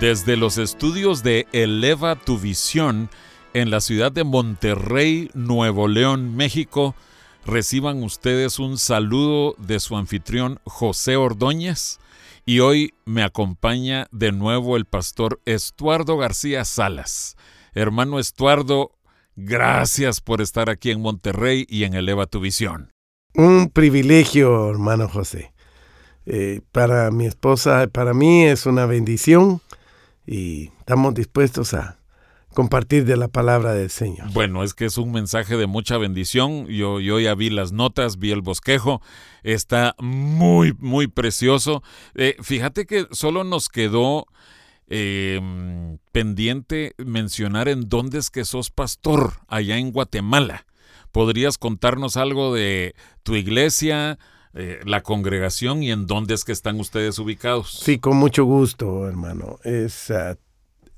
Desde los estudios de Eleva tu Visión en la ciudad de Monterrey, Nuevo León, México, reciban ustedes un saludo de su anfitrión José Ordóñez y hoy me acompaña de nuevo el pastor Estuardo García Salas. Hermano Estuardo, gracias por estar aquí en Monterrey y en Eleva tu Visión. Un privilegio, hermano José. Eh, para mi esposa, para mí es una bendición y estamos dispuestos a compartir de la palabra del Señor. Bueno, es que es un mensaje de mucha bendición. Yo, yo ya vi las notas, vi el bosquejo, está muy, muy precioso. Eh, fíjate que solo nos quedó em, pendiente mencionar en dónde es que sos pastor, allá en Guatemala. ¿Podrías contarnos algo de tu iglesia? Eh, la congregación y en dónde es que están ustedes ubicados. Sí, con mucho gusto, hermano. Es, ah,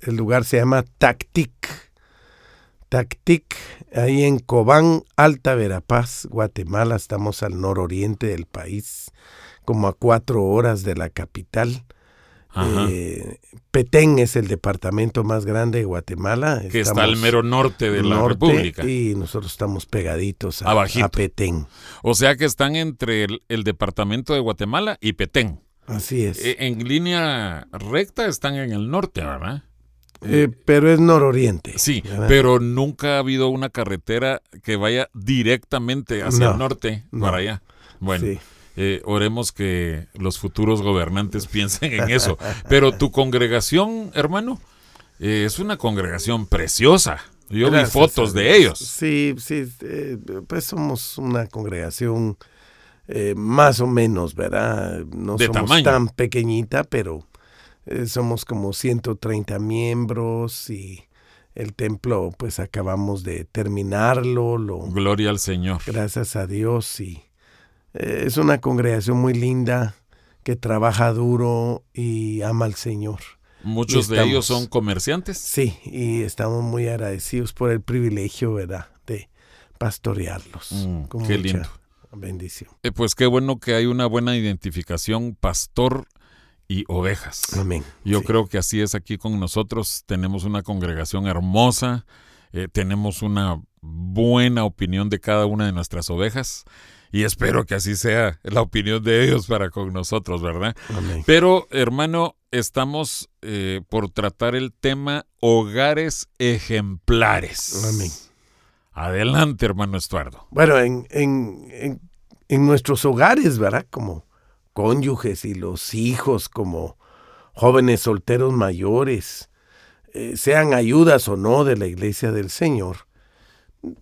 el lugar se llama Tactic. Tactic, ahí en Cobán, Alta Verapaz, Guatemala. Estamos al nororiente del país, como a cuatro horas de la capital. Eh, Petén es el departamento más grande de Guatemala. Que está al mero norte de la República. Y nosotros estamos pegaditos a, a, Petén. O sea que están entre el, departamento de Guatemala y Petén. Así es. E, en línea recta están en el norte, ¿verdad? Eh, pero es nororiente. Sí, pero nunca ha habido una carretera que vaya directamente hacia el norte para allá. Bueno. Sí. Eh, oremos que los futuros gobernantes piensen en eso. Pero tu congregación, hermano, eh, es una congregación preciosa. Yo vi fotos de ellos. Sí, sí, eh, pues somos una congregación más o menos, ¿verdad? No somos tan pequeñita, pero somos como 130 miembros y el templo, pues acabamos de terminarlo. Lo, Gloria al Señor. Gracias a Dios y eh, es una congregación muy linda que trabaja duro y ama al Señor. Muchos de ellos son comerciantes. Sí, y estamos muy agradecidos por el privilegio, ¿verdad?, de pastorearlos. Mm, qué lindo. Bendición. Eh, pues qué bueno que hay una buena identificación, pastor y ovejas. Amén. Yo creo que así es aquí con nosotros. Tenemos una congregación hermosa, eh, tenemos una buena opinión de cada una de nuestras ovejas y espero que así sea la opinión de ellos para con nosotros, ¿verdad? Pero, hermano, estamos eh, por tratar el tema hogares ejemplares. Amén. Adelante, hermano Estuardo. Bueno, en, en, en, nuestros hogares, ¿verdad? Como cónyuges y los hijos, como jóvenes solteros mayores, eh, sean ayudas o no de la iglesia del Señor,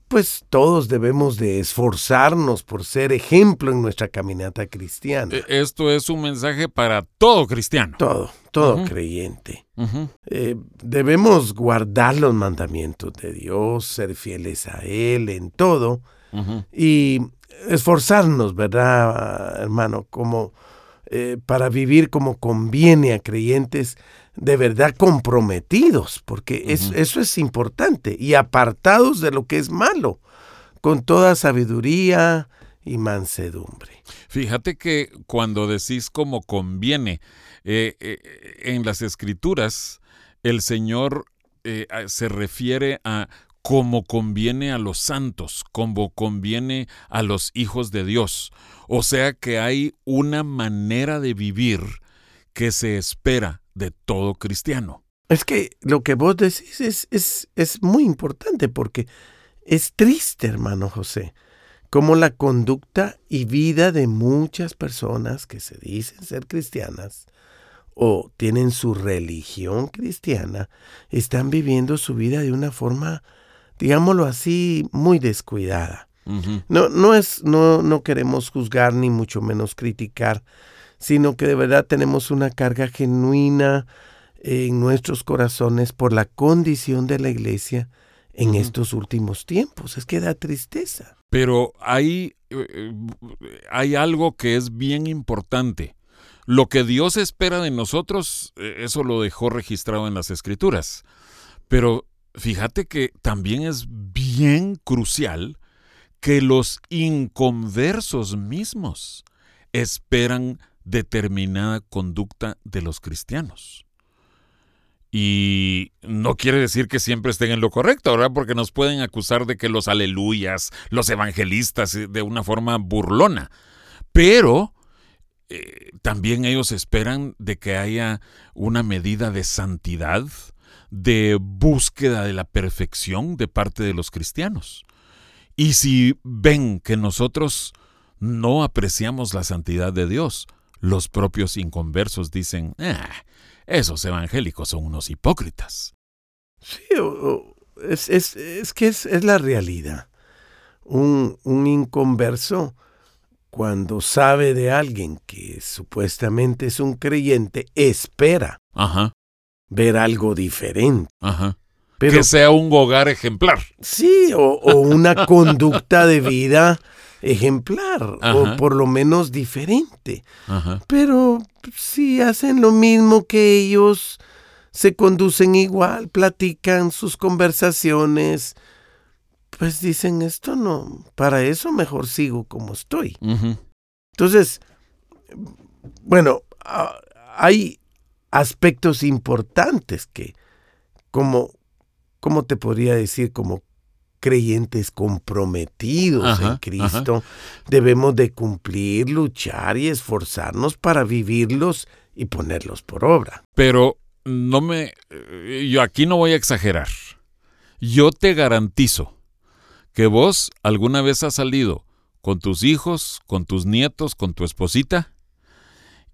pues todos debemos de esforzarnos por ser ejemplo en nuestra caminata cristiana. E, esto es un mensaje para todo cristiano. Todo, todo creyente. Eh, debemos guardar los mandamientos de Dios, ser fieles a Él en todo y esforzarnos, ¿verdad, hermano? Como eh, para vivir como conviene a creyentes de verdad comprometidos, porque eso es importante, y apartados de lo que es malo, con toda sabiduría y mansedumbre. Fíjate que cuando decís como conviene, eh, eh, en las escrituras el Señor eh, se refiere a como conviene a los santos, como conviene a los hijos de Dios. O sea que hay una manera de vivir que se espera de todo cristiano. Es que lo que vos decís es, es, es muy importante porque es triste, hermano José, como la conducta y vida de muchas personas que se dicen ser cristianas o tienen su religión cristiana, están viviendo su vida de una forma, digámoslo así, muy descuidada. No, no es, no, no queremos juzgar ni mucho menos criticar sino que de verdad tenemos una carga genuina en nuestros corazones por la condición de la iglesia en estos últimos tiempos. Es que da tristeza. Pero hay, eh, hay algo que es bien importante. Lo que Dios espera de nosotros, eh, eso lo dejó registrado en las escrituras. Pero fíjate que también es bien crucial que los inconversos mismos esperan determinada conducta de los cristianos. Y no quiere decir que siempre estén en lo correcto, ¿verdad? Porque nos pueden acusar de que los aleluyas, los evangelistas, eh, de una forma burlona. Pero eh, también ellos esperan de que haya una medida de santidad, de búsqueda de la perfección de parte de los cristianos. Y si ven que nosotros no apreciamos la santidad de Dios, los propios inconversos dicen, ah, esos evangélicos son unos hipócritas. Sí, es, que es, la realidad. Un, un inconverso, cuando sabe de alguien que supuestamente es un creyente, espera Ajá. ver algo diferente. Ajá. que sea un hogar ejemplar. Sí, o, o una conducta de vida ejemplar o por lo menos diferente. Pero si hacen lo mismo que ellos, se conducen igual, platican sus conversaciones, pues dicen esto no, para eso mejor sigo como estoy. Entonces, bueno, hay aspectos importantes que, como, ¿cómo te podría decir? Como creyentes comprometidos en Cristo, debemos de cumplir, luchar y esforzarnos para vivirlos y ponerlos por obra. Pero no me eh, yo aquí no voy a exagerar. Yo te garantizo que vos alguna vez has salido con tus hijos, con tus nietos, con tu esposita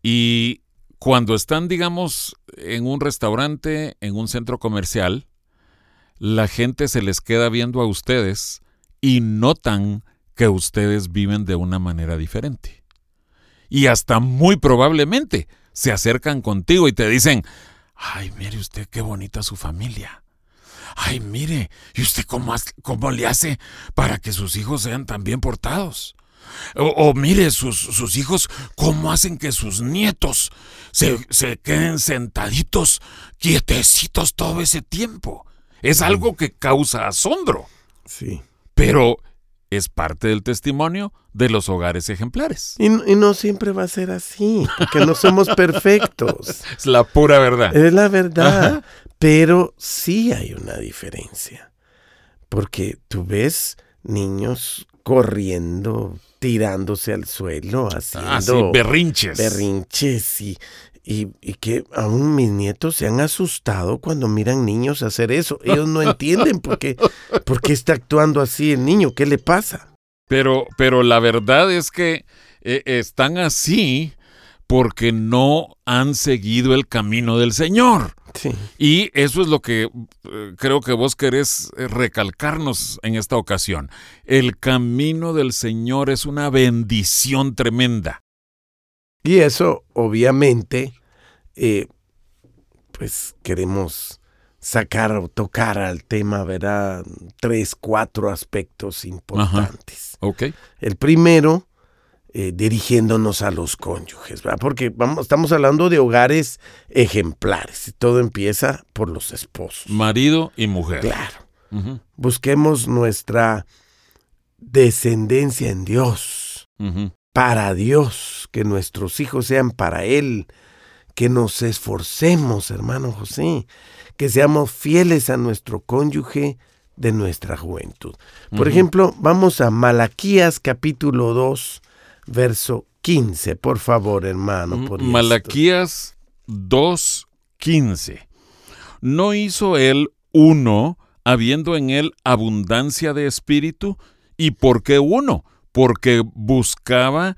y cuando están, digamos, en un restaurante, en un centro comercial, la gente se les queda viendo a ustedes y notan que ustedes viven de una manera diferente. Y hasta muy probablemente se acercan contigo y te dicen, ay, mire usted qué bonita su familia. Ay, mire, ¿y usted cómo, cómo le hace para que sus hijos sean tan bien portados? O, mire, sus, sus, hijos, ¿cómo hacen que sus nietos se, se queden sentaditos, quietecitos todo ese tiempo? Es algo que causa asombro. Sí. Pero es parte del testimonio de los hogares ejemplares. Y, no siempre va a ser así, porque no somos perfectos. es la pura verdad. Es la verdad. Pero sí hay una diferencia. Porque tú ves niños corriendo, tirándose al suelo, haciendo berrinches. Berrinches y y, que aún mis nietos se han asustado cuando miran niños hacer eso. Ellos no entienden por qué, por qué está actuando así el niño, qué le pasa. Pero, pero la verdad es que eh, están así porque no han seguido el camino del Señor. Sí. Y eso es lo que eh, creo que vos querés eh, recalcarnos en esta ocasión. El camino del Señor es una bendición tremenda. Y eso, obviamente, eh, pues queremos sacar o tocar al tema, ¿verdad? Tres, cuatro aspectos importantes. El primero, eh, dirigiéndonos a los cónyuges, ¿verdad? Porque vamos, estamos hablando de hogares ejemplares. Todo empieza por los esposos. Marido y mujer. Claro. Busquemos nuestra descendencia en Dios para Dios, que nuestros hijos sean para Él, que nos esforcemos, hermano José, que seamos fieles a nuestro cónyuge de nuestra juventud. Por ejemplo, vamos a Malaquías capítulo 2, verso 15, por favor, hermano. Por Malaquías 2, 15. ¿No hizo él uno, habiendo en él abundancia de espíritu? ¿Y por qué uno? Porque buscaba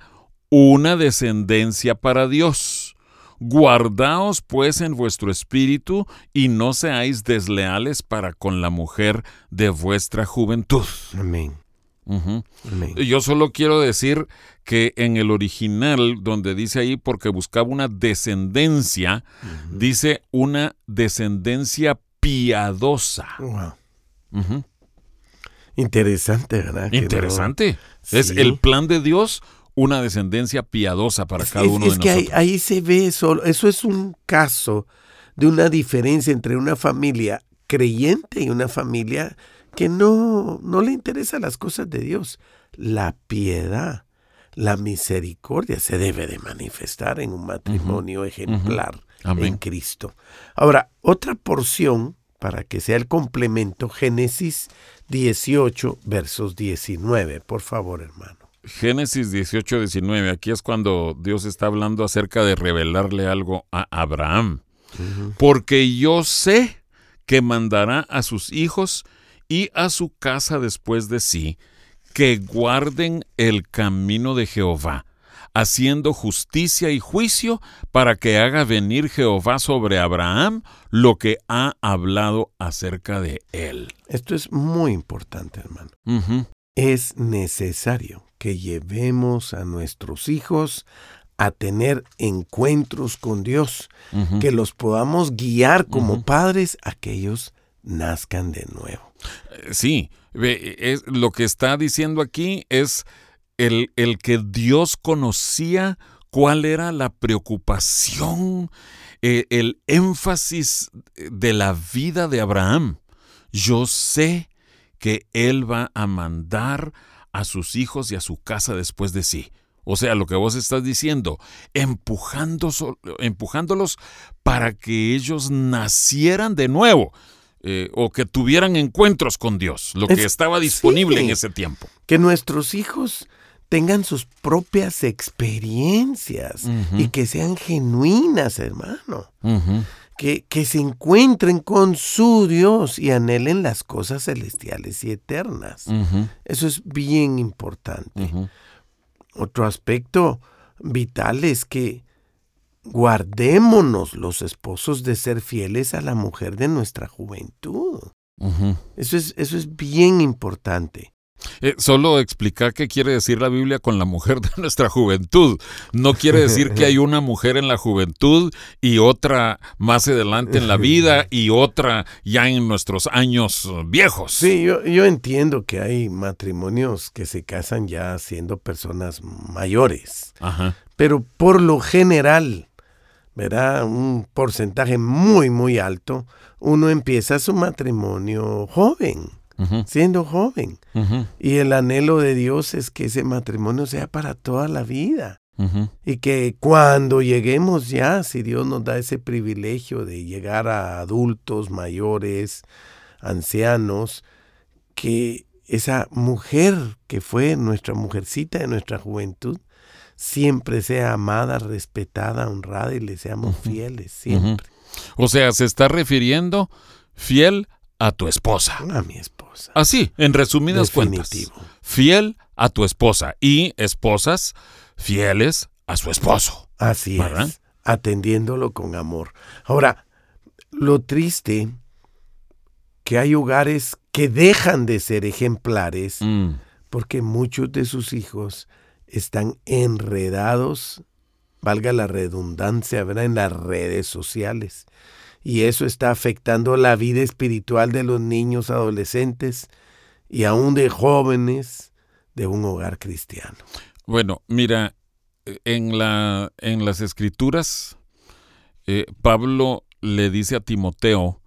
una descendencia para Dios. Guardaos pues en vuestro espíritu y no seáis desleales para con la mujer de vuestra juventud. Amén. Yo solo quiero decir que en el original, donde dice ahí, porque buscaba una descendencia, dice una descendencia piadosa. Interesante, ¿verdad? Interesante. Es el plan de Dios, una descendencia piadosa para cada uno de nosotros. Es que ahí, se ve eso. Eso es un caso de una diferencia entre una familia creyente y una familia que no, no le interesan las cosas de Dios. La piedad, la misericordia se debe de manifestar en un matrimonio ejemplar en Cristo. Ahora, otra porción para que sea el complemento, Génesis 18, versos 19. Por favor, hermano. Génesis 18, 19. Aquí es cuando Dios está hablando acerca de revelarle algo a Abraham. Porque yo sé que mandará a sus hijos y a su casa después de sí, que guarden el camino de Jehová, haciendo justicia y juicio, para que haga venir Jehová sobre Abraham lo que ha hablado acerca de él. Esto es muy importante, hermano. Es necesario que llevemos a nuestros hijos a tener encuentros con Dios, que los podamos guiar como padres a que ellos nazcan de nuevo. Eh, sí, es, lo que está diciendo aquí es el, el que Dios conocía cuál era la preocupación, eh, el énfasis de la vida de Abraham. Yo sé que Él va a mandar a sus hijos y a su casa después de sí. O sea, lo que vos estás diciendo, empujando, empujándolos para que ellos nacieran de nuevo. Eh, o que tuvieran encuentros con Dios, lo que estaba disponible en ese tiempo. Que nuestros hijos tengan sus propias experiencias y que sean genuinas, hermano. que, que, se encuentren con su Dios y anhelen las cosas celestiales y eternas. Eso es bien importante. Otro aspecto vital es que guardémonos los esposos de ser fieles a la mujer de nuestra juventud. eso, es, eso es bien importante. Eh, solo explicar qué quiere decir la Biblia con la mujer de nuestra juventud. No quiere decir que hay una mujer en la juventud y otra más adelante en la vida y otra ya en nuestros años viejos. Sí, yo, yo entiendo que hay matrimonios que se casan ya siendo personas mayores. Ajá. Pero por lo general, ¿verdad? Un porcentaje muy, muy alto, uno empieza su matrimonio joven siendo joven. Y el anhelo de Dios es que ese matrimonio sea para toda la vida. Y que cuando lleguemos ya, si Dios nos da ese privilegio de llegar a adultos, mayores, ancianos, que esa mujer que fue nuestra mujercita de nuestra juventud, siempre sea amada, respetada, honrada y le seamos fieles, siempre. O sea, se está refiriendo fiel a tu esposa. A mi esposa. Así, en resumidas cuentas. Fiel a tu esposa y esposas fieles a su esposo. Así es. Atendiéndolo con amor. Ahora, lo triste que hay hogares que dejan de ser ejemplares mm. porque muchos de sus hijos están enredados, valga la redundancia, ¿verdad? en las redes sociales y eso está afectando la vida espiritual de los niños, adolescentes y aún de jóvenes de un hogar cristiano. Bueno, mira, en, la, en las escrituras, eh, Pablo le dice a Timoteo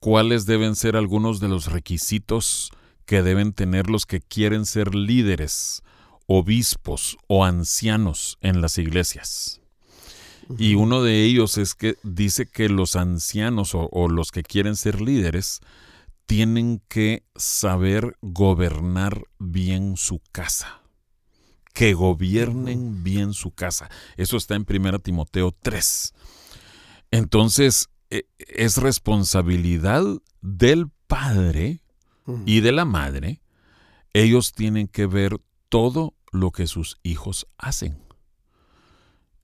cuáles deben ser algunos de los requisitos que deben tener los que quieren ser líderes, obispos o ancianos en las iglesias. Y uno de ellos es que dice que los ancianos o, los que quieren ser líderes tienen que saber gobernar bien su casa. Que gobiernen bien su casa. Eso está en 1 Timoteo 3. Entonces, e, es responsabilidad del padre y de la madre. Ellos tienen que ver todo lo que sus hijos hacen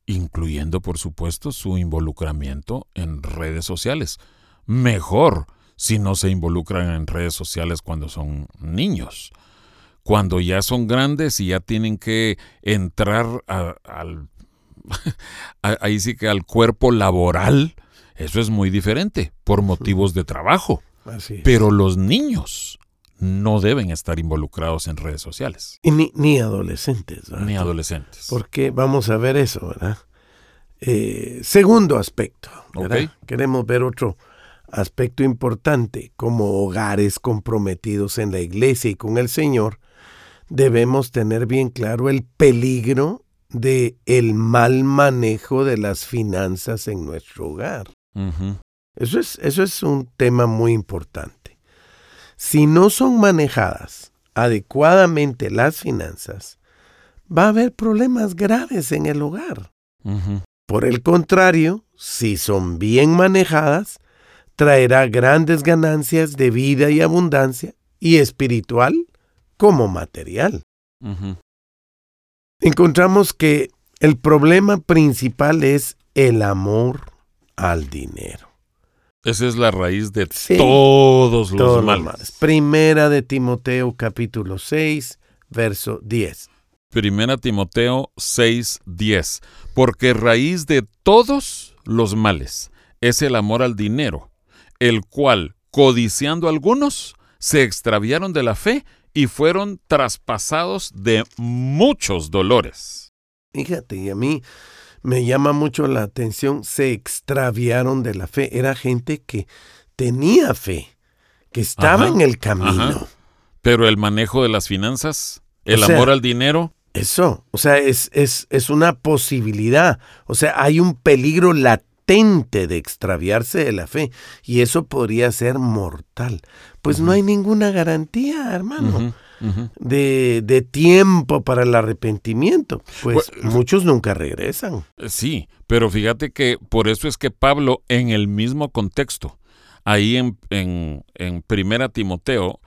incluyendo por supuesto su involucramiento en redes sociales. Mejor si no se involucran en redes sociales cuando son niños. Cuando ya son grandes y ya tienen que entrar al, ahí sí que al cuerpo laboral, eso es muy diferente por motivos de trabajo. Pero los niños no deben estar involucrados en redes sociales. Y ni, ni adolescentes. Ni adolescentes. Porque vamos a ver eso, ¿verdad? Eh, segundo aspecto, Queremos ver otro aspecto importante. Como hogares comprometidos en la iglesia y con el Señor, debemos tener bien claro el peligro de el mal manejo de las finanzas en nuestro hogar. eso, es, eso es un tema muy importante. Si no son manejadas adecuadamente las finanzas, va a haber problemas graves en el hogar. Por el contrario, si son bien manejadas, traerá grandes ganancias de vida y abundancia, y espiritual como material. Encontramos que el problema principal es el amor al dinero. Esa es la raíz de todos los males. Primera de Timoteo capítulo 6, verso 10. Primera Timoteo 6, 10. Porque raíz de todos los males es el amor al dinero, el cual, codiciando algunos, se extraviaron de la fe y fueron traspasados de muchos dolores. Fíjate, y a mí me llama mucho la atención, se extraviaron de la fe. Era gente que tenía fe, que estaba en el camino. Pero el manejo de las finanzas, el amor al dinero. Eso, o sea, es, es, es una posibilidad. O sea, hay un peligro latente de extraviarse de la fe y eso podría ser mortal. Pues no hay ninguna garantía, hermano de, tiempo para el arrepentimiento. Pues, pues muchos nunca regresan. Eh, sí, pero fíjate que por eso es que Pablo en el mismo contexto, ahí en, en, en Primera Timoteo,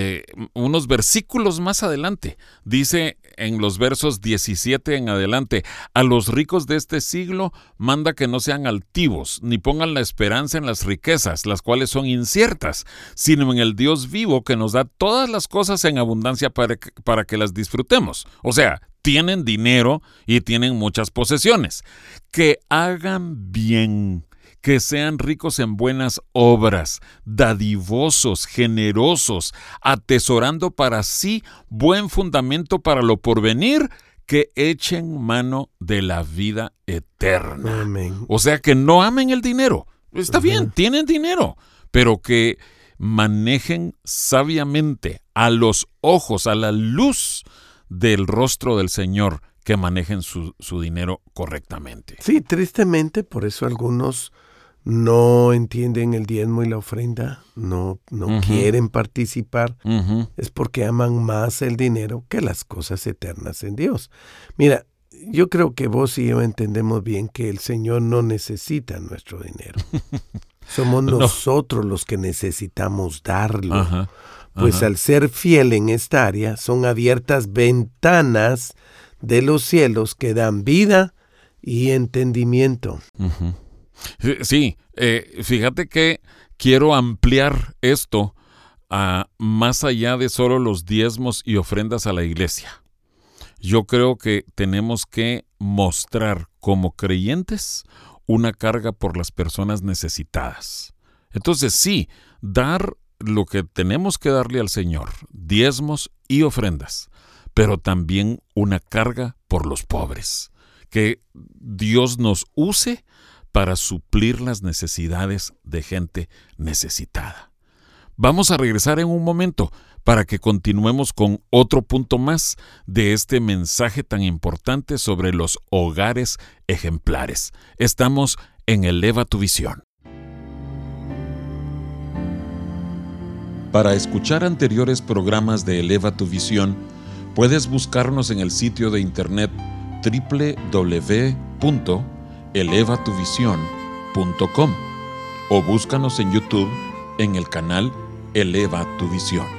eh, unos versículos más adelante. Dice en los versos 17 en adelante, a los ricos de este siglo manda que no sean altivos, ni pongan la esperanza en las riquezas, las cuales son inciertas, sino en el Dios vivo que nos da todas las cosas en abundancia para para que las disfrutemos. O sea, tienen dinero y tienen muchas posesiones. Que hagan bien que sean ricos en buenas obras, dadivosos, generosos, atesorando para sí buen fundamento para lo porvenir, que echen mano de la vida eterna. O sea, que no amen el dinero. Está bien, tienen dinero, pero que manejen sabiamente a los ojos, a la luz del rostro del Señor, que manejen su, su dinero correctamente. Sí, tristemente, por eso algunos no entienden el diezmo y la ofrenda, no, no quieren participar, es porque aman más el dinero que las cosas eternas en Dios. Mira, yo creo que vos y yo entendemos bien que el Señor no necesita nuestro dinero. Somos nosotros los que necesitamos darlo. Pues al ser fiel en esta área, son abiertas ventanas de los cielos que dan vida y entendimiento. Sí, eh, fíjate que quiero ampliar esto a más allá de solo los diezmos y ofrendas a la iglesia. Yo creo que tenemos que mostrar como creyentes una carga por las personas necesitadas. Entonces sí, dar lo que tenemos que darle al Señor, diezmos y ofrendas, pero también una carga por los pobres. Que Dios nos use para suplir las necesidades de gente necesitada. Vamos a regresar en un momento para que continuemos con otro punto más de este mensaje tan importante sobre los hogares ejemplares. Estamos en Eleva tu visión. Para escuchar anteriores programas de Eleva tu visión, puedes buscarnos en el sitio de internet www elevatuvision.com o búscanos en YouTube en el canal Eleva tu Visión.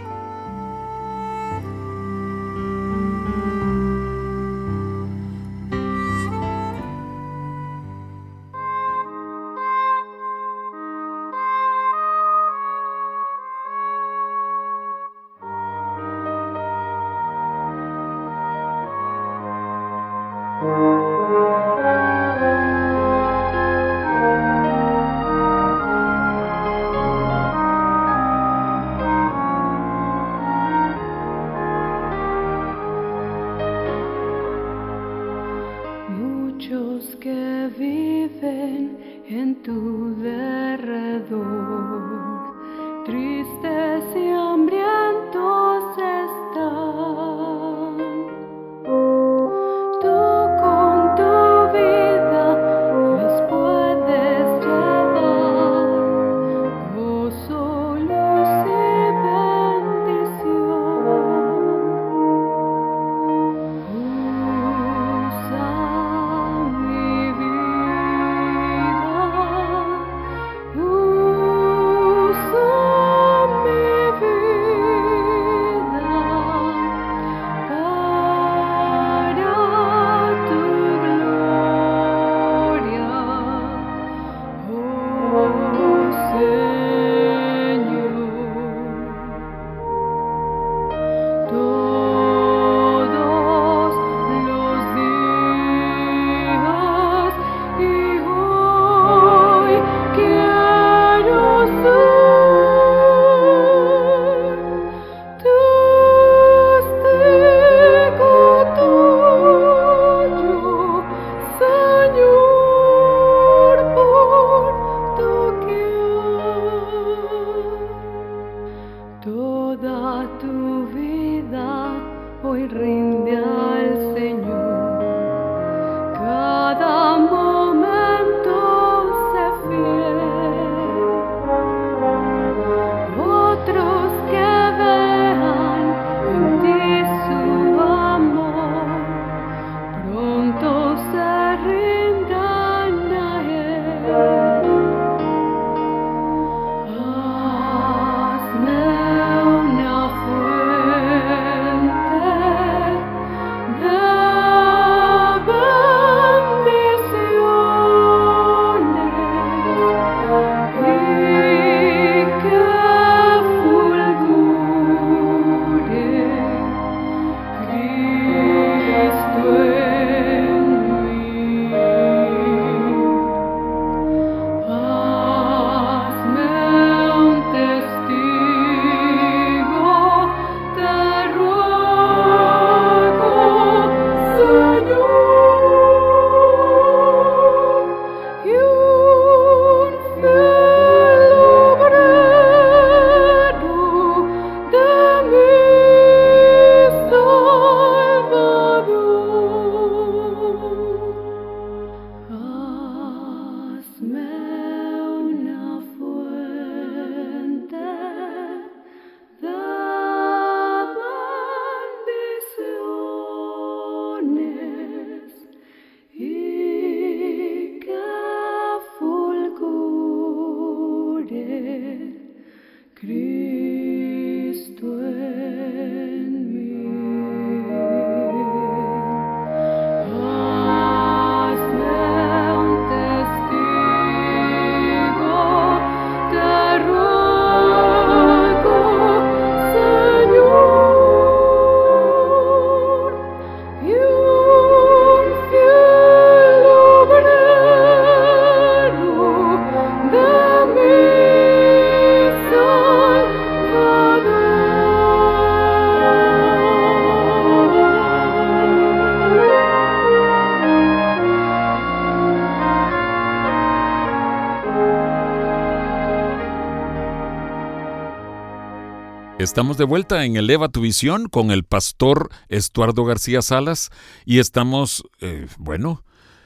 Estamos de vuelta en Eleva tu Visión con el pastor Estuardo García Salas y estamos, eh, bueno,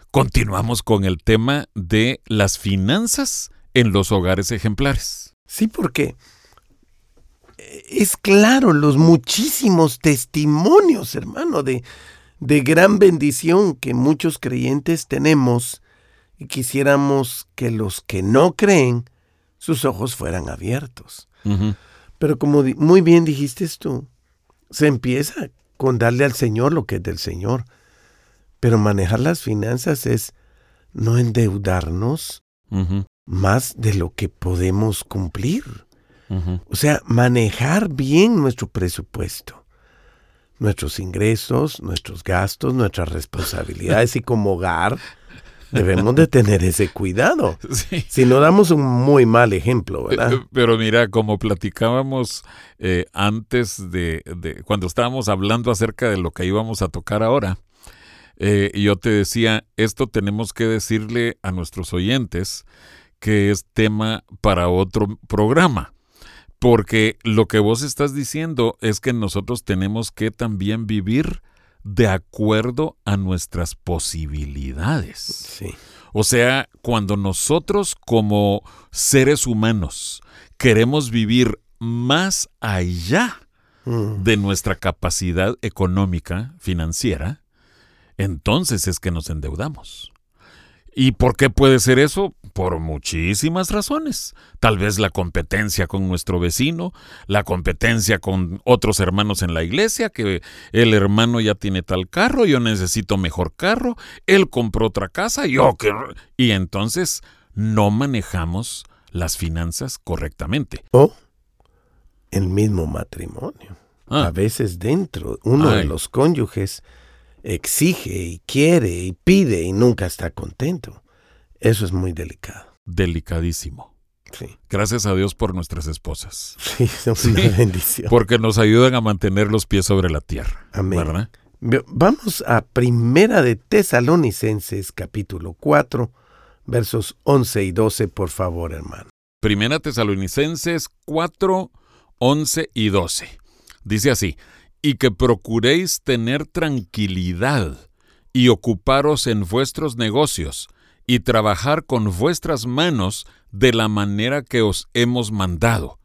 continuamos con el tema de las finanzas en los hogares ejemplares. Sí, porque es claro los muchísimos testimonios, hermano, de, de gran bendición que muchos creyentes tenemos y quisiéramos que los que no creen, sus ojos fueran abiertos. Pero como muy bien dijiste tú, se empieza con darle al Señor lo que es del Señor. Pero manejar las finanzas es no endeudarnos más de lo que podemos cumplir. O sea, manejar bien nuestro presupuesto, nuestros ingresos, nuestros gastos, nuestras responsabilidades y como hogar Debemos de tener ese cuidado. Si no damos un muy mal ejemplo, ¿verdad? Eh, pero mira, como platicábamos eh, antes de, cuando estábamos hablando acerca de lo que íbamos a tocar ahora, eh, yo te decía, esto tenemos que decirle a nuestros oyentes que es tema para otro programa. Porque lo que vos estás diciendo es que nosotros tenemos que también vivir de acuerdo a nuestras posibilidades. O sea, cuando nosotros como seres humanos queremos vivir más allá mm. de nuestra capacidad económica, financiera, entonces es que nos endeudamos. ¿Y por qué puede ser eso? Por muchísimas razones. Tal vez la competencia con nuestro vecino, la competencia con otros hermanos en la iglesia, que el hermano ya tiene tal carro, yo necesito mejor carro, él compró otra casa, yo que... Y entonces no manejamos las finanzas correctamente. O el mismo matrimonio. Ah. A veces dentro, uno de los cónyuges exige y quiere y pide y nunca está contento. Eso es muy delicado. Delicadísimo. Sí. Gracias a Dios por nuestras esposas. Sí, son una bendición. Porque nos ayudan a mantener los pies sobre la tierra. Amén. Vamos a Primera de Tesalonicenses, capítulo 4, versos 11 y 12, por favor, hermano. Primera Tesalonicenses 4, 11 y 12. Dice así, y que procuréis tener tranquilidad y ocuparos en vuestros negocios y trabajar con vuestras manos de la manera que os hemos mandado,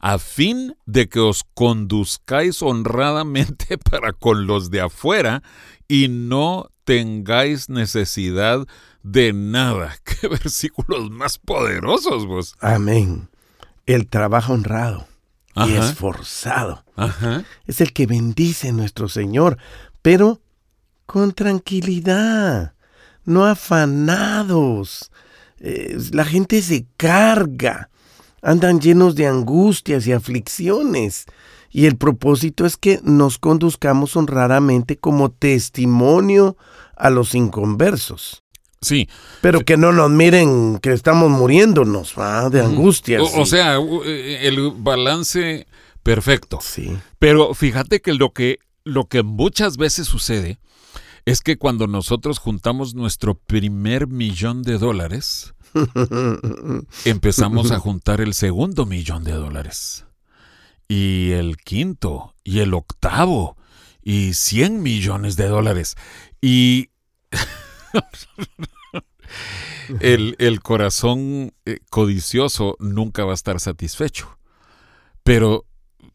a fin de que os conduzcáis honradamente para con los de afuera y no tengáis necesidad de nada. Qué versículos más poderosos vos. Amén. El trabajo honrado y esforzado es el que bendice nuestro Señor, pero con tranquilidad, no afanados. Eh, la gente se carga, andan llenos de angustias y aflicciones. Y el propósito es que nos conduzcamos honradamente como testimonio a los inconversos. Sí. Pero que no nos miren que estamos muriéndonos de angustias. O, sea, eh, el balance perfecto. Sí. Pero fíjate que lo que, lo que muchas veces sucede es que cuando nosotros juntamos nuestro primer millón de dólares, empezamos a juntar el segundo millón de dólares. Y el quinto, y el octavo, y 100 millones de dólares. Y el, corazón eh, codicioso nunca va a estar satisfecho. Pero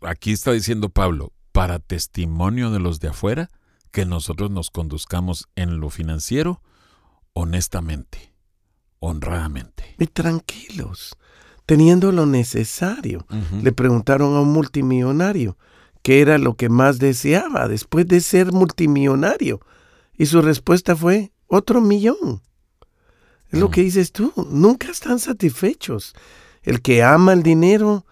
aquí está diciendo Pablo, para testimonio de los de afuera, que nosotros nos conduzcamos en lo financiero honestamente, honradamente. Y tranquilos, teniendo lo necesario. Le preguntaron a un multimillonario qué era lo que más deseaba después de ser multimillonario. Y su respuesta fue otro millón. Es lo mm. que dices tú, nunca están satisfechos. El que ama el dinero,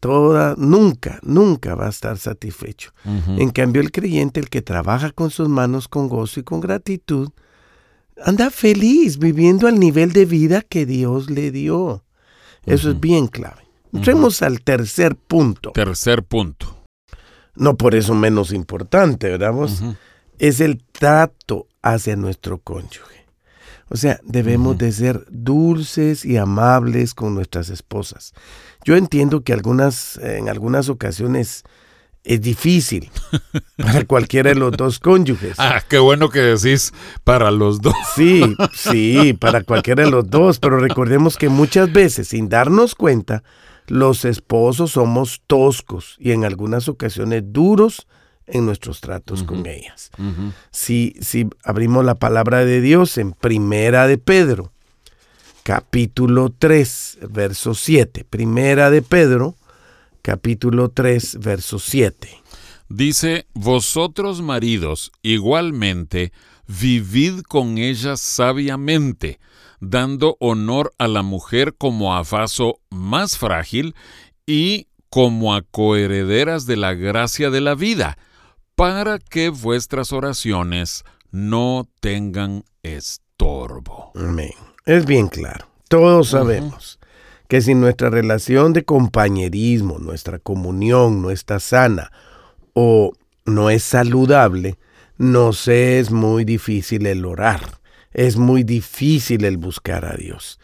toda, nunca, nunca va a estar satisfecho. En cambio, el creyente, el que trabaja con sus manos con gozo y con gratitud, anda feliz viviendo al nivel de vida que Dios le dio. Eso es bien clave. Entremos al tercer punto. Tercer punto. No por eso menos importante, ¿verdad? Es el trato hacia nuestro cónyuge. O sea, debemos de ser dulces y amables con nuestras esposas. Yo entiendo que algunas, en algunas ocasiones es difícil para cualquiera de los dos cónyuges. Ah, qué bueno que decís para los dos. Sí, sí, para cualquiera de los dos, pero recordemos que muchas veces, sin darnos cuenta, los esposos somos toscos y en algunas ocasiones duros en nuestros tratos con ellas. si, si abrimos la palabra de Dios en Primera de Pedro, capítulo 3, verso 7. Primera de Pedro, capítulo 3, verso 7. Dice, vosotros maridos igualmente vivid con ellas sabiamente, dando honor a la mujer como a vaso más frágil y como a coherederas de la gracia de la vida, para que vuestras oraciones no tengan estorbo. Amén. Es bien claro. Todos sabemos que si nuestra relación de compañerismo, nuestra comunión no está sana o no es saludable, nos es muy difícil el orar, es muy difícil el buscar a Dios.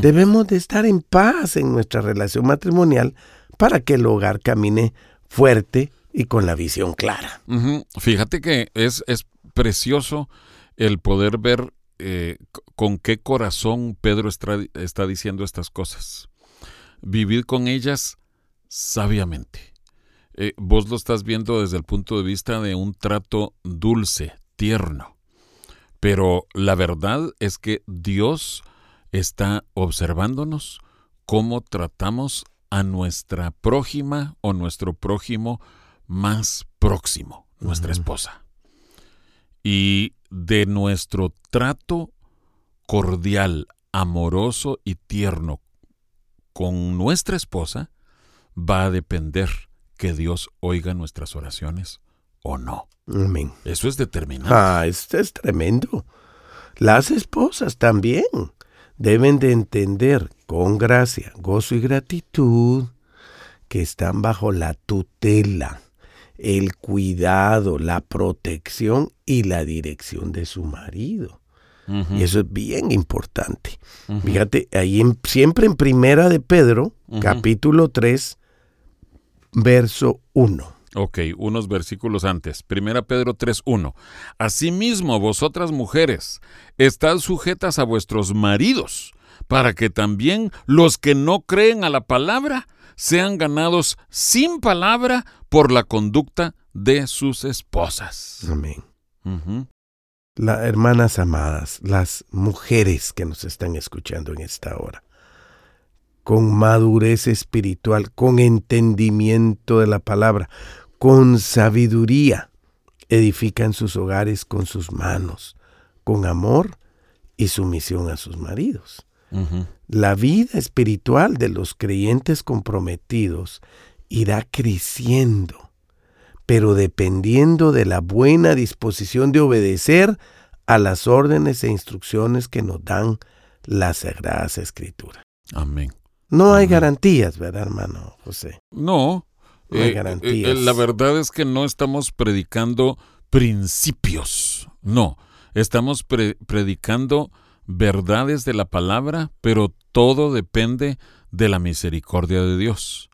Debemos de estar en paz en nuestra relación matrimonial para que el hogar camine fuerte y con la visión clara. Fíjate que es, es, precioso el poder ver eh, con qué corazón Pedro está, diciendo estas cosas. Vivir con ellas sabiamente. Eh, vos lo estás viendo desde el punto de vista de un trato dulce, tierno. Pero la verdad es que Dios está observándonos cómo tratamos a nuestra prójima o nuestro prójimo más próximo, nuestra esposa. Y de nuestro trato cordial, amoroso y tierno con nuestra esposa, va a depender que Dios oiga nuestras oraciones o no. Amén. Eso es determinante. Ah, esto es tremendo. Las esposas también deben de entender con gracia, gozo y gratitud que están bajo la tutela el cuidado, la protección y la dirección de su marido. Y eso es bien importante. Fíjate, ahí siempre en Primera de Pedro, capítulo 3, verso 1. Ok, unos versículos antes. Primera Pedro 3.1. Asimismo, vosotras mujeres, estad sujetas a vuestros maridos, para que también los que no creen a la palabra sean ganados sin palabra por la conducta de sus esposas. Amén. Las hermanas amadas, las mujeres que nos están escuchando en esta hora, con madurez espiritual, con entendimiento de la palabra, con sabiduría, edifican sus hogares con sus manos, con amor y sumisión a sus maridos. La vida espiritual de los creyentes comprometidos irá creciendo, pero dependiendo de la buena disposición de obedecer a las órdenes e instrucciones que nos dan las Sagradas Escrituras. Amén. No hay garantías, ¿verdad, hermano José? No, no hay eh, garantías. eh, la verdad es que no estamos predicando principios, no, estamos pre- predicando verdades de la palabra, pero todo depende de la misericordia de Dios.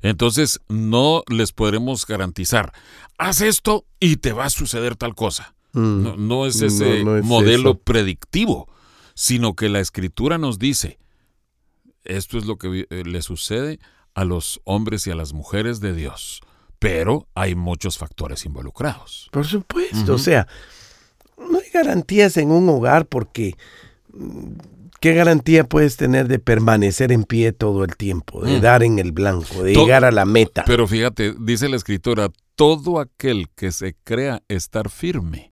Entonces no les podremos garantizar, haz esto y te va a suceder tal cosa. Mm. No, no es ese no es modelo eso. predictivo, sino que la escritura nos dice, esto es lo que eh, le sucede a los hombres y a las mujeres de Dios, pero hay muchos factores involucrados. Por supuesto, o sea, no hay garantías en un hogar porque ¿qué garantía puedes tener de permanecer en pie todo el tiempo, de Mm. dar en el blanco, de To- llegar a la meta? Pero fíjate, dice la escritura, todo aquel que se crea estar firme.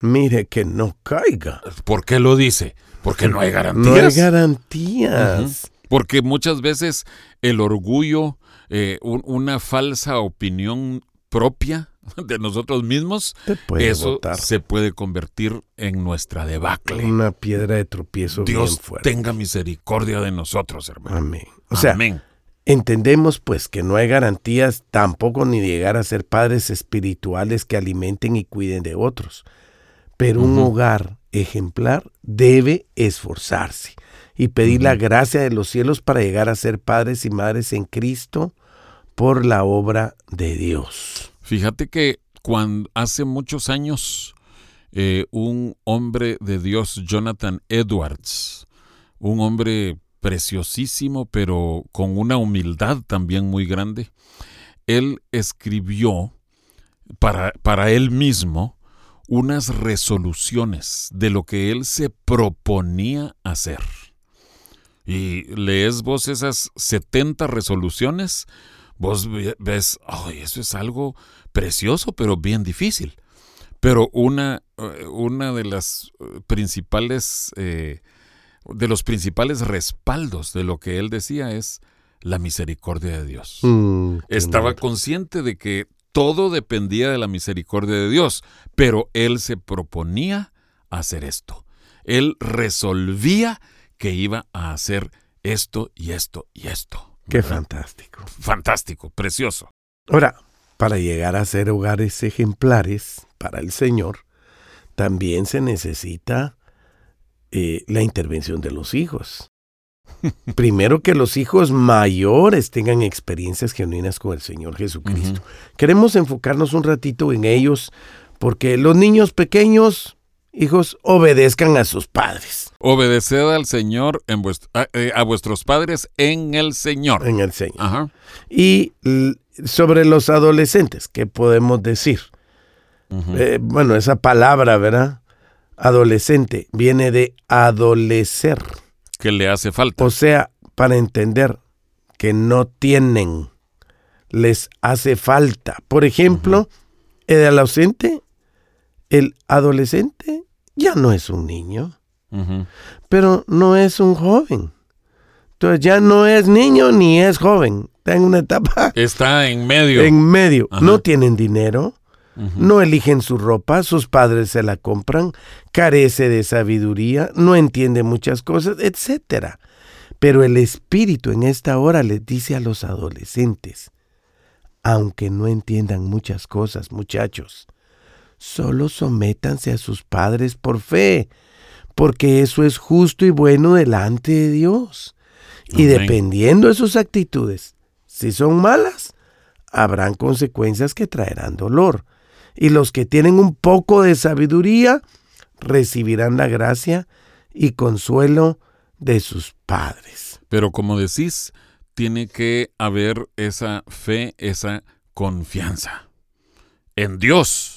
Mire que no caiga. ¿Por qué lo dice? Porque no hay No hay garantías. garantías. Porque muchas veces el orgullo, eh, un- una falsa opinión propia de nosotros mismos, eso botar se puede convertir en nuestra debacle. una piedra de tropiezo bien Dios fuerte. tenga misericordia de nosotros, hermano. Amén. O sea, Amén. entendemos pues que no hay garantías tampoco ni llegar a ser padres espirituales que alimenten y cuiden de otros. Pero un hogar ejemplar debe esforzarse y pedir la gracia de los cielos para llegar a ser padres y madres en Cristo por la obra de Dios. Fíjate que cuando hace muchos años eh, un hombre de Dios, Jonathan Edwards, un hombre preciosísimo, pero con una humildad también muy grande, él escribió para, para él mismo unas resoluciones de lo que él se proponía hacer. Y lees vos esas 70 resoluciones, vos ve- ves, ay, eso es algo precioso, pero bien difícil. Pero una, eh, una de las eh, principales, eh, de los principales respaldos de lo que él decía es la misericordia de Dios. Mm, Estaba consciente de que todo dependía de la misericordia de Dios, pero él se proponía hacer esto. Él resolvía que iba a hacer esto y esto y esto. Qué ¿verdad? fantástico. Fantástico, precioso. Ahora, para llegar a ser hogares ejemplares para el Señor, también se necesita eh, la intervención de los hijos. Primero que los hijos mayores tengan experiencias genuinas con el Señor Jesucristo. Queremos enfocarnos un ratito en ellos porque los niños pequeños, hijos, obedezcan a sus padres Obedeced al Señor, en vuest- a, eh, a vuestros padres en el Señor. en el Señor. Ajá. Y sobre los adolescentes, ¿qué podemos decir? Eh, bueno, esa palabra, ¿verdad? Adolescente viene de adolecer. que le hace falta. O sea, para entender que no tienen, les hace falta. Por ejemplo, el adolescente, el adolescente ya no es un niño, pero no es un joven. Entonces ya no es niño ni es joven. Está en una etapa Está en medio. en medio. Ajá. No tienen dinero, no eligen su ropa, sus padres se la compran, carece de sabiduría, no entiende muchas cosas, etc. Pero el Espíritu en esta hora les dice a los adolescentes, aunque no entiendan muchas cosas, muchachos, solo sométanse a sus padres por fe, porque eso es justo y bueno delante de Dios. Y Amén. dependiendo de sus actitudes, si son malas, habrán consecuencias que traerán dolor. Y los que tienen un poco de sabiduría recibirán la gracia y consuelo de sus padres. Pero como decís, tiene que haber esa fe, esa confianza en Dios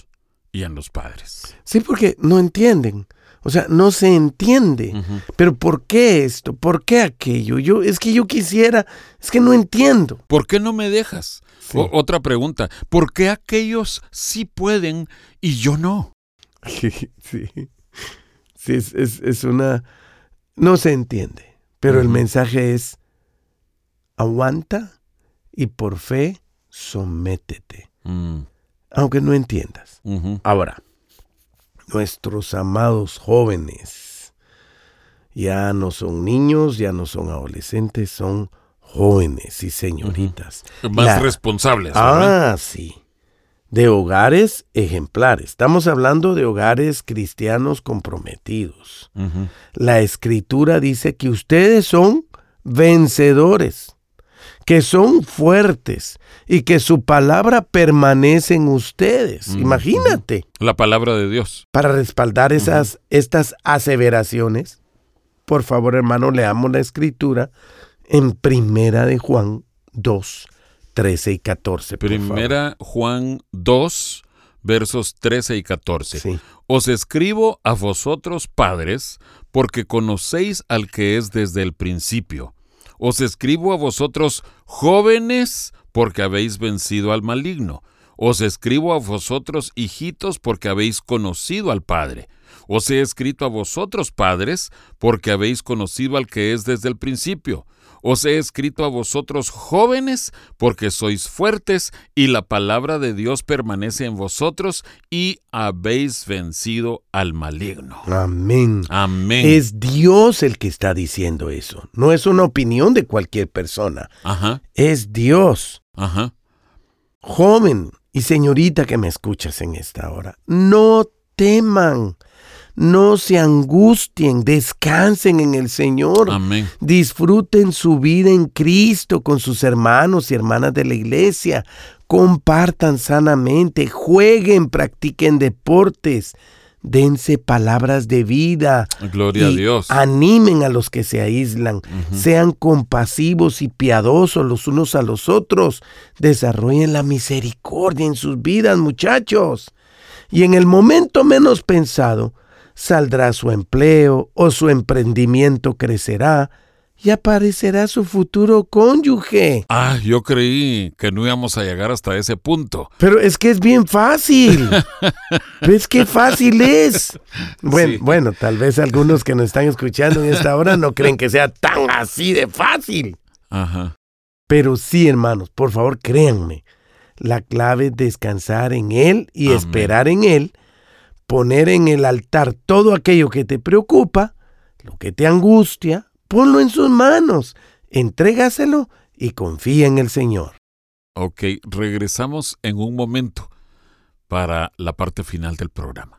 y en los padres. Sí, porque no entienden. O sea, no se entiende. Pero ¿por qué esto? ¿Por qué aquello? Yo es que yo quisiera, es que no entiendo. ¿Por qué no me dejas? otra pregunta, ¿por qué aquellos sí pueden y yo no? sí, sí, es, una... No se entiende, pero el mensaje es, aguanta y por fe sométete, mm. Aunque no entiendas. Ahora, nuestros amados jóvenes. Ya no son niños, ya no son adolescentes, son jóvenes y señoritas. Más responsables. Ah, sí. De hogares ejemplares. Estamos hablando de hogares cristianos comprometidos. La escritura dice que ustedes son vencedores que son fuertes y que su palabra permanece en ustedes. Imagínate. La palabra de Dios. Para respaldar esas, estas aseveraciones, por favor, hermano, leamos la escritura en Primera de Juan 2, 13 y 14. Primera Juan 2, versos 13 y 14. Os escribo a vosotros, padres, porque conocéis al que es desde el principio. Os escribo a vosotros jóvenes porque habéis vencido al maligno. Os escribo a vosotros hijitos porque habéis conocido al Padre. Os he escrito a vosotros padres porque habéis conocido al que es desde el principio. Os he escrito a vosotros jóvenes, porque sois fuertes y la palabra de Dios permanece en vosotros y habéis vencido al maligno. Amén. Amén. Es Dios el que está diciendo eso. No es una opinión de cualquier persona. Ajá. Es Dios. Ajá. Joven y señorita que me escuchas en esta hora, no teman no se angustien, descansen en el Señor. Amén. Disfruten su vida en Cristo con sus hermanos y hermanas de la iglesia. Compartan sanamente, jueguen, practiquen deportes. Dense palabras de vida. Gloria a Dios. Animen a los que se aíslan. Sean compasivos y piadosos los unos a los otros. Desarrollen la misericordia en sus vidas, muchachos. Y en el momento menos pensado, saldrá su empleo o su emprendimiento crecerá y aparecerá su futuro cónyuge. Ah, yo creí que no íbamos a llegar hasta ese punto. Pero es que es bien fácil. ¿Ves qué fácil es? Bueno, bueno, tal vez algunos que nos están escuchando en esta hora no creen que sea tan así de fácil. Ajá. Pero sí, hermanos, por favor, créanme. La clave es descansar en Él y esperar en Él poner en el altar todo aquello que te preocupa, lo que te angustia, ponlo en sus manos, entrégaselo y confía en el Señor. Ok, regresamos en un momento para la parte final del programa.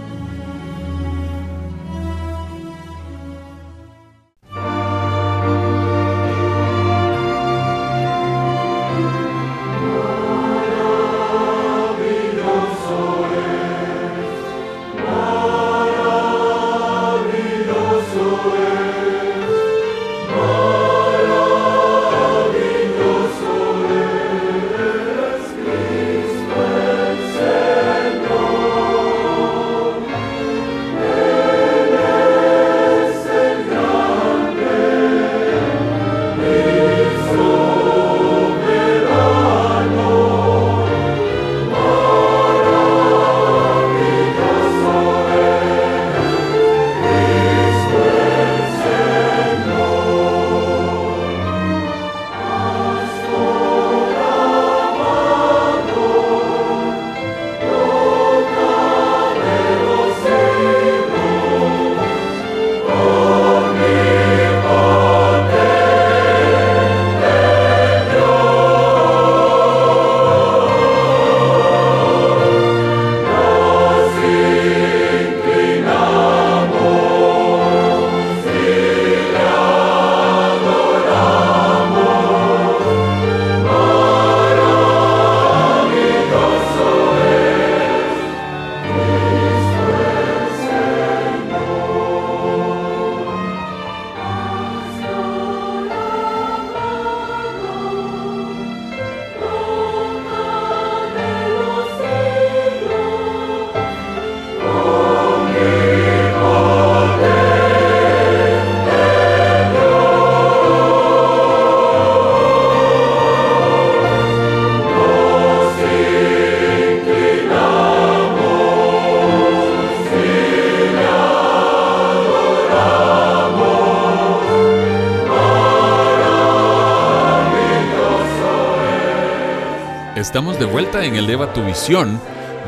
Estamos de vuelta en Eleva tu Visión,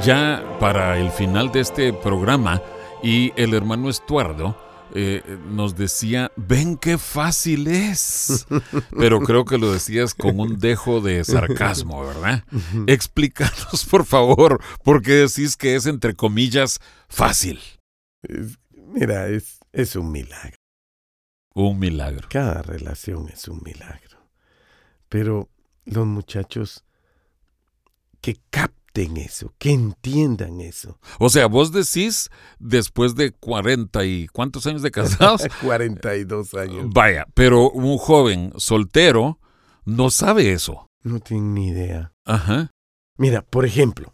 ya para el final de este programa, y el hermano Estuardo eh, nos decía, ven qué fácil es. Pero creo que lo decías con un dejo de sarcasmo, ¿verdad? Explícanos, por favor, por qué decís que es, entre comillas, fácil. mira, es, es un milagro. Un milagro. Cada relación es un milagro. Pero los muchachos que capten eso, que entiendan eso. O sea, vos decís después de 40 y cuántos años de casados? 42 años. Vaya, pero un joven soltero no sabe eso. No tiene ni idea. Ajá. Mira, por ejemplo,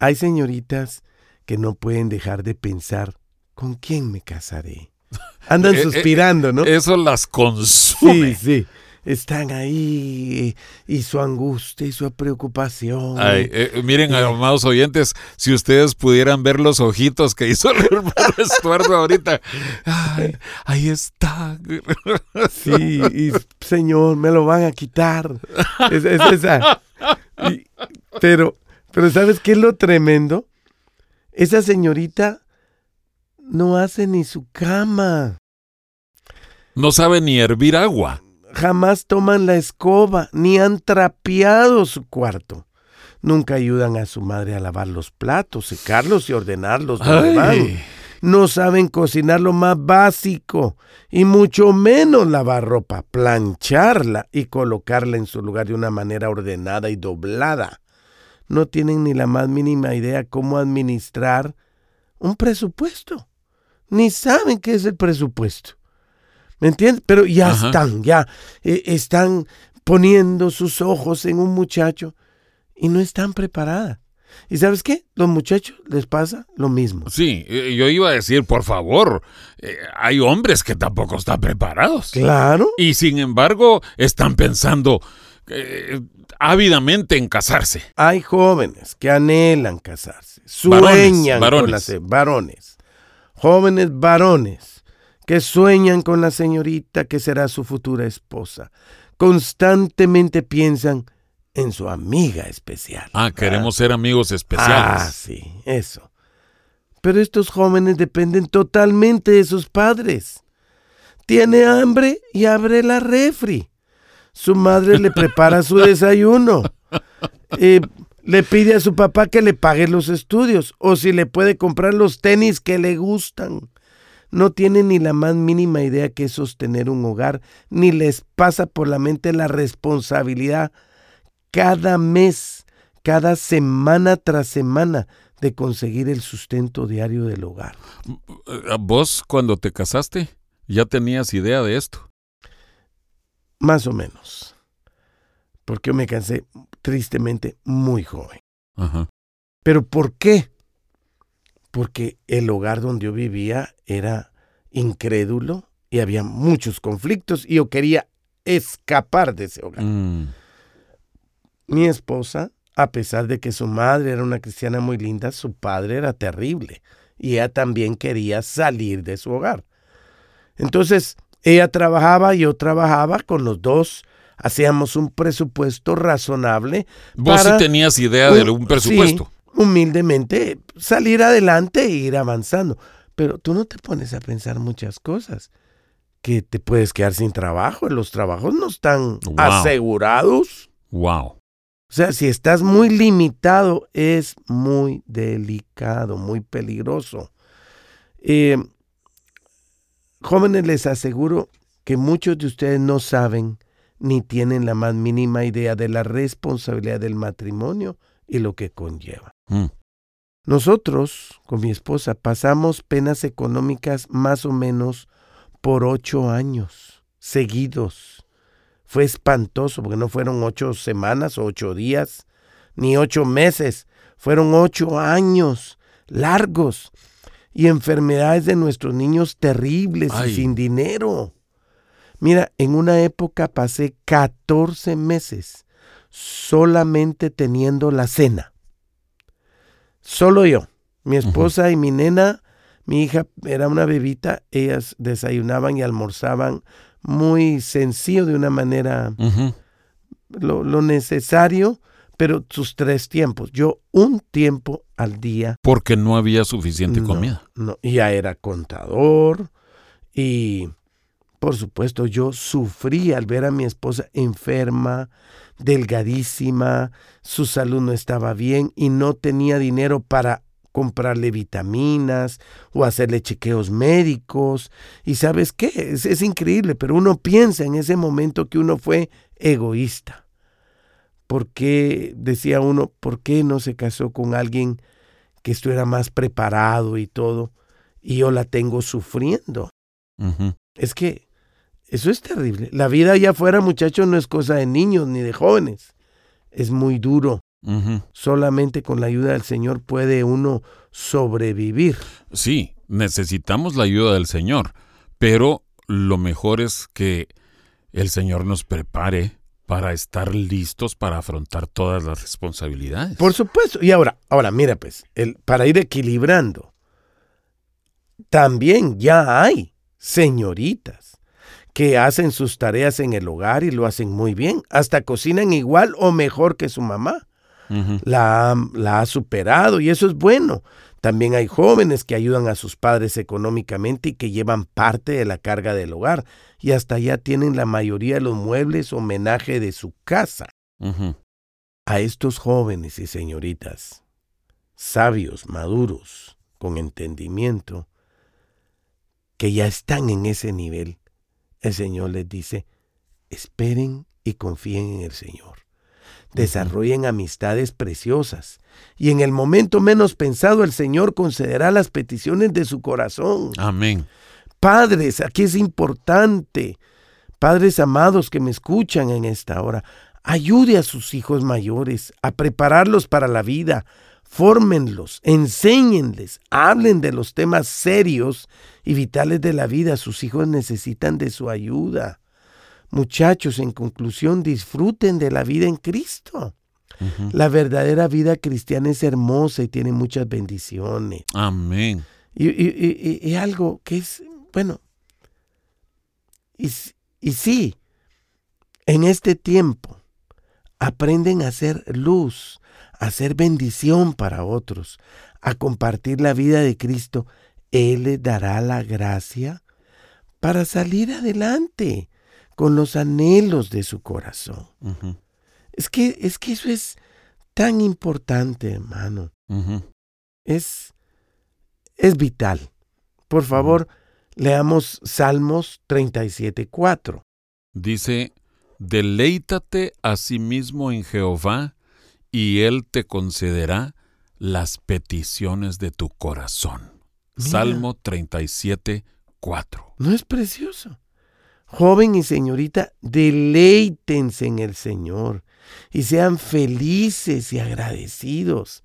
hay señoritas que no pueden dejar de pensar, ¿con quién me casaré? Andan Eh, eh, suspirando, ¿no? Eso las consume. Sí, sí. Están ahí y su angustia y su preocupación. Ay, eh, miren, amados oyentes, si ustedes pudieran ver los ojitos que hizo el hermano Estuardo ahorita. Ay, ahí está. Sí, y señor, me lo van a quitar. Es, es esa. Y- pero, pero ¿sabes qué es lo tremendo? Esa señorita no hace ni su cama. No sabe ni hervir agua. Jamás toman la escoba, ni han trapeado su cuarto. Nunca ayudan a su madre a lavar los platos, secarlos y ordenarlos. Ay, No saben cocinar lo más básico y mucho menos lavar ropa, plancharla y colocarla en su lugar de una manera ordenada y doblada. No tienen ni la más mínima idea cómo administrar un presupuesto. Ni saben qué es el presupuesto. ¿Me entiendes? Pero ya Ajá. están, ya eh, están poniendo sus ojos en un muchacho y no están preparadas. ¿Y sabes qué? Los muchachos les pasa lo mismo. sí, eh, yo iba a decir, por favor, eh, hay hombres que tampoco están preparados. Claro. Y sin embargo, están pensando eh, ávidamente en casarse. Hay jóvenes que anhelan casarse, sueñan varones. con las varones, jóvenes varones que sueñan con la señorita que será su futura esposa. Constantemente piensan en su amiga especial. Ah, queremos ser amigos Ah, especiales. sí, eso. Pero estos jóvenes dependen totalmente de sus padres. Tiene hambre y abre la refri. Su madre le prepara su desayuno. Eh, le pide a su papá que le pague los estudios o si le puede comprar los tenis que le gustan. No tienen ni la más mínima idea que es sostener un hogar, ni les pasa por la mente la responsabilidad cada mes, cada semana tras semana de conseguir el sustento diario del hogar. Eh, ¿Vos cuando te casaste ya tenías idea de esto? Más o menos. Porque yo me cansé tristemente muy joven. Ajá. ¿Pero por qué? Porque el hogar donde yo vivía era incrédulo y había muchos conflictos y yo quería escapar de ese hogar. Mm, Mi esposa, a pesar de que su madre era una cristiana muy linda, su padre era terrible y ella también quería salir de su hogar. Entonces, ella trabajaba, yo trabajaba, con los dos hacíamos un presupuesto razonable. Vos para sí tenías idea de un presupuesto. sí, humildemente salir adelante e ir avanzando. Pero tú no te pones a pensar muchas cosas. Que te puedes quedar sin trabajo. Los trabajos no están Wow. asegurados. Wow. O sea, si estás muy limitado, es muy delicado, muy peligroso. Eh, jóvenes, les aseguro que muchos de ustedes no saben ni tienen la más mínima idea de la responsabilidad del matrimonio y lo que conlleva. Mm, Nosotros, con mi esposa, pasamos penas económicas más o menos por ocho años seguidos. Fue espantoso porque no fueron ocho semanas o ocho días, ni ocho meses, fueron ocho años largos y enfermedades de nuestros niños terribles Ay. y sin dinero. Mira, en una época pasé 14 meses solamente teniendo la cena. Solo yo. Mi esposa y mi nena, mi hija era una bebita, ellas desayunaban y almorzaban muy sencillo, de una manera lo, lo necesario pero sus tres tiempos. Yo un tiempo al día. Porque no había suficiente No, comida. No, ya era contador y por supuesto yo sufrí al ver a mi esposa enferma, delgadísima, su salud no estaba bien y no tenía dinero para comprarle vitaminas o hacerle chequeos médicos. Y sabes qué, es, es increíble, pero uno piensa en ese momento que uno fue egoísta. ¿Por qué, decía uno, por qué no se casó con alguien que estuviera más preparado y todo? Y yo la tengo sufriendo. Es que eso es terrible. La vida allá afuera, muchachos, no es cosa de niños ni de jóvenes. Es muy duro. Solamente con la ayuda del Señor puede uno sobrevivir. Sí, necesitamos la ayuda del Señor, pero lo mejor es que el Señor nos prepare para estar listos para afrontar todas las responsabilidades. Por supuesto. Y ahora, ahora, mira, pues, el, para ir equilibrando, también ya hay señoritas que hacen sus tareas en el hogar y lo hacen muy bien. Hasta cocinan igual o mejor que su mamá. La, ha- la ha superado y eso es bueno. También hay jóvenes que ayudan a sus padres económicamente y que llevan parte de la carga del hogar y hasta ya tienen la mayoría de los muebles homenaje de su casa. A estos jóvenes y señoritas, sabios, maduros, con entendimiento, que ya están en ese nivel, el Señor les dice, esperen y confíen en el Señor. Desarrollen amistades preciosas y en el momento menos pensado el Señor concederá las peticiones de su corazón. Amén. Padres, aquí es importante, padres amados que me escuchan en esta hora, ayude a sus hijos mayores a prepararlos para la vida, fórmenlos, enséñenles, hablen de los temas serios y vitales de la vida. Sus hijos necesitan de su ayuda. Muchachos, en conclusión, disfruten de la vida en Cristo. La verdadera vida cristiana es hermosa y tiene muchas bendiciones. Amén. Y, y- y- y- algo que es, bueno, y, y sí, en este tiempo aprenden a ser luz, a ser bendición para otros, a compartir la vida de Cristo. Él les dará la gracia para salir adelante con los anhelos de su corazón. Es que, es que eso es tan importante, hermano es, es vital. Por favor, leamos Salmos 37.4. Dice, deleítate a sí mismo en Jehová, y Él te concederá las peticiones de tu corazón. Mira. Salmo 37, 4. ¿No es precioso? Joven y señorita, deleítense en el Señor y sean felices y agradecidos.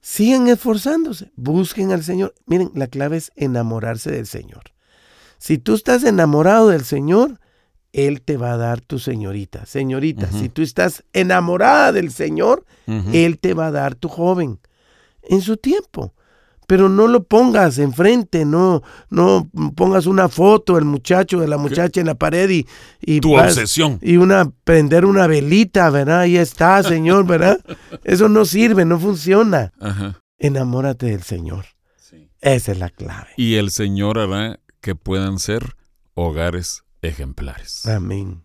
Sigan esforzándose, busquen al Señor. Miren, la clave es enamorarse del Señor. Si tú estás enamorado del Señor, Él te va a dar tu señorita. Señorita, si tú estás enamorada del Señor. Él te va a dar tu joven en su tiempo. Pero no lo pongas enfrente, no, no pongas una foto del muchacho, de la muchacha en la pared y, y, Tu vas- obsesión. y una prender una velita, ¿verdad? Ahí está, Señor, ¿verdad? Eso no sirve, no funciona. Ajá. Enamórate del Señor. Esa es la clave. Y el Señor hará que puedan ser hogares ejemplares. Amén.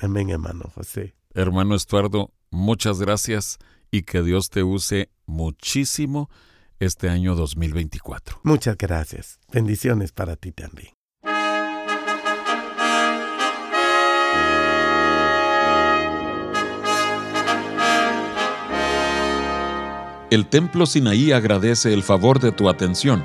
Amén, hermano José. Hermano Estuardo, muchas gracias y que Dios te use muchísimo este año 2024. Muchas gracias. Bendiciones para ti también. El Templo Sinaí agradece el favor de tu atención.